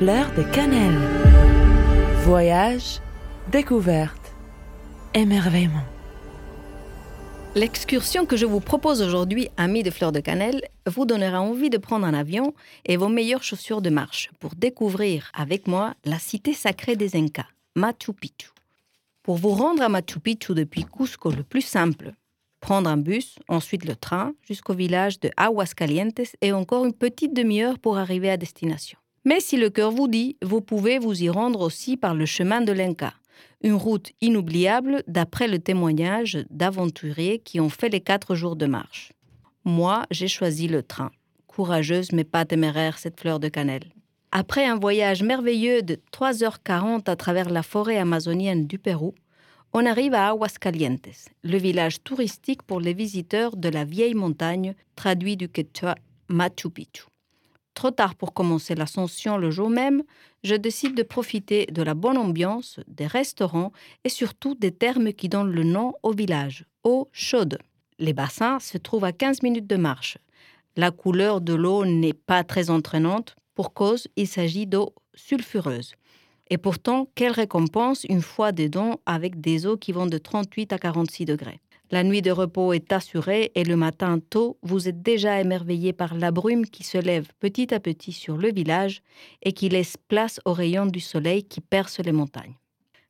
Fleur de cannelle. Voyage, découverte, émerveillement. L'excursion que je vous propose aujourd'hui, amis de Fleur de Cannelle, vous donnera envie de prendre un avion et vos meilleures chaussures de marche pour découvrir avec moi la cité sacrée des Incas, Machu Picchu. Pour vous rendre à Machu Picchu depuis Cusco, le plus simple, prendre un bus, ensuite le train jusqu'au village de Aguascalientes et encore une petite demi-heure pour arriver à destination. Mais si le cœur vous dit, vous pouvez vous y rendre aussi par le chemin de l'Inca, une route inoubliable d'après le témoignage d'aventuriers qui ont fait les quatre jours de marche. Moi, j'ai choisi le train. Courageuse mais pas téméraire cette fleur de cannelle. Après un voyage merveilleux de 3h40 à travers la forêt amazonienne du Pérou, on arrive à Aguascalientes, le village touristique pour les visiteurs de la vieille montagne, traduit du quechua Machu Picchu trop tard pour commencer l'ascension le jour même, je décide de profiter de la bonne ambiance, des restaurants et surtout des termes qui donnent le nom au village, eau chaude. Les bassins se trouvent à 15 minutes de marche. La couleur de l'eau n'est pas très entraînante, pour cause il s'agit d'eau sulfureuse. Et pourtant, quelle récompense une fois dedans avec des eaux qui vont de 38 à 46 degrés. La nuit de repos est assurée et le matin tôt, vous êtes déjà émerveillé par la brume qui se lève petit à petit sur le village et qui laisse place aux rayons du soleil qui percent les montagnes.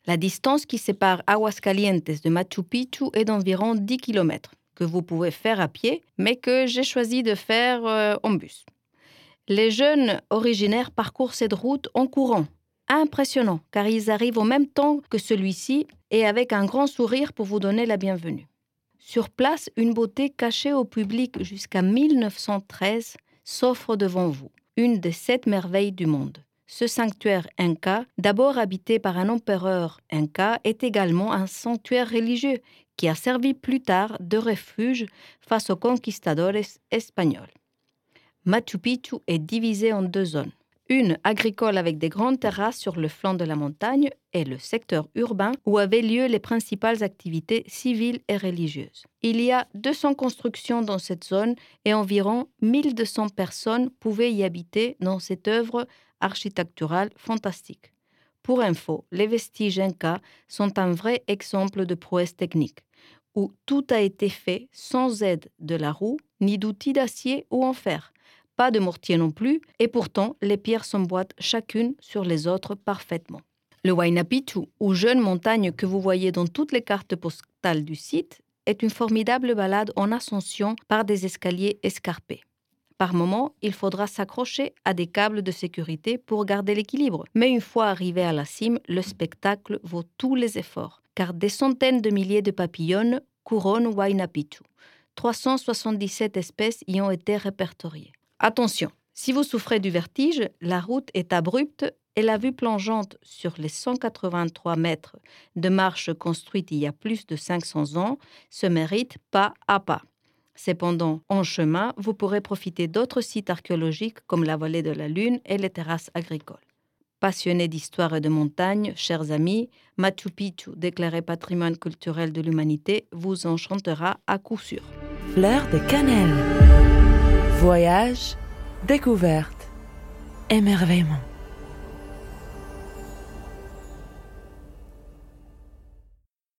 La distance qui sépare Aguascalientes de Machu Picchu est d'environ 10 km, que vous pouvez faire à pied, mais que j'ai choisi de faire euh, en bus. Les jeunes originaires parcourent cette route en courant. Impressionnant, car ils arrivent au même temps que celui-ci et avec un grand sourire pour vous donner la bienvenue. Sur place, une beauté cachée au public jusqu'à 1913 s'offre devant vous, une des sept merveilles du monde. Ce sanctuaire inca, d'abord habité par un empereur inca, est également un sanctuaire religieux qui a servi plus tard de refuge face aux conquistadores espagnols. Machu Picchu est divisé en deux zones une agricole avec des grandes terrasses sur le flanc de la montagne et le secteur urbain où avaient lieu les principales activités civiles et religieuses. Il y a 200 constructions dans cette zone et environ 1200 personnes pouvaient y habiter dans cette œuvre architecturale fantastique. Pour info, les vestiges incas sont un vrai exemple de prouesse technique, où tout a été fait sans aide de la roue ni d'outils d'acier ou en fer pas de mortier non plus, et pourtant les pierres s'emboîtent chacune sur les autres parfaitement. Le Huayna Picchu, ou jeune montagne que vous voyez dans toutes les cartes postales du site, est une formidable balade en ascension par des escaliers escarpés. Par moments, il faudra s'accrocher à des câbles de sécurité pour garder l'équilibre. Mais une fois arrivé à la cime, le spectacle vaut tous les efforts, car des centaines de milliers de papillons couronnent Huayna Picchu. 377 espèces y ont été répertoriées. Attention, si vous souffrez du vertige, la route est abrupte et la vue plongeante sur les 183 mètres de marche construite il y a plus de 500 ans se mérite pas à pas. Cependant, en chemin, vous pourrez profiter d'autres sites archéologiques comme la vallée de la Lune et les terrasses agricoles. Passionnés d'histoire et de montagne, chers amis, Machu Picchu, déclaré patrimoine culturel de l'humanité, vous enchantera à coup sûr. Fleur de cannelle. Voyage, découverte, émerveillement.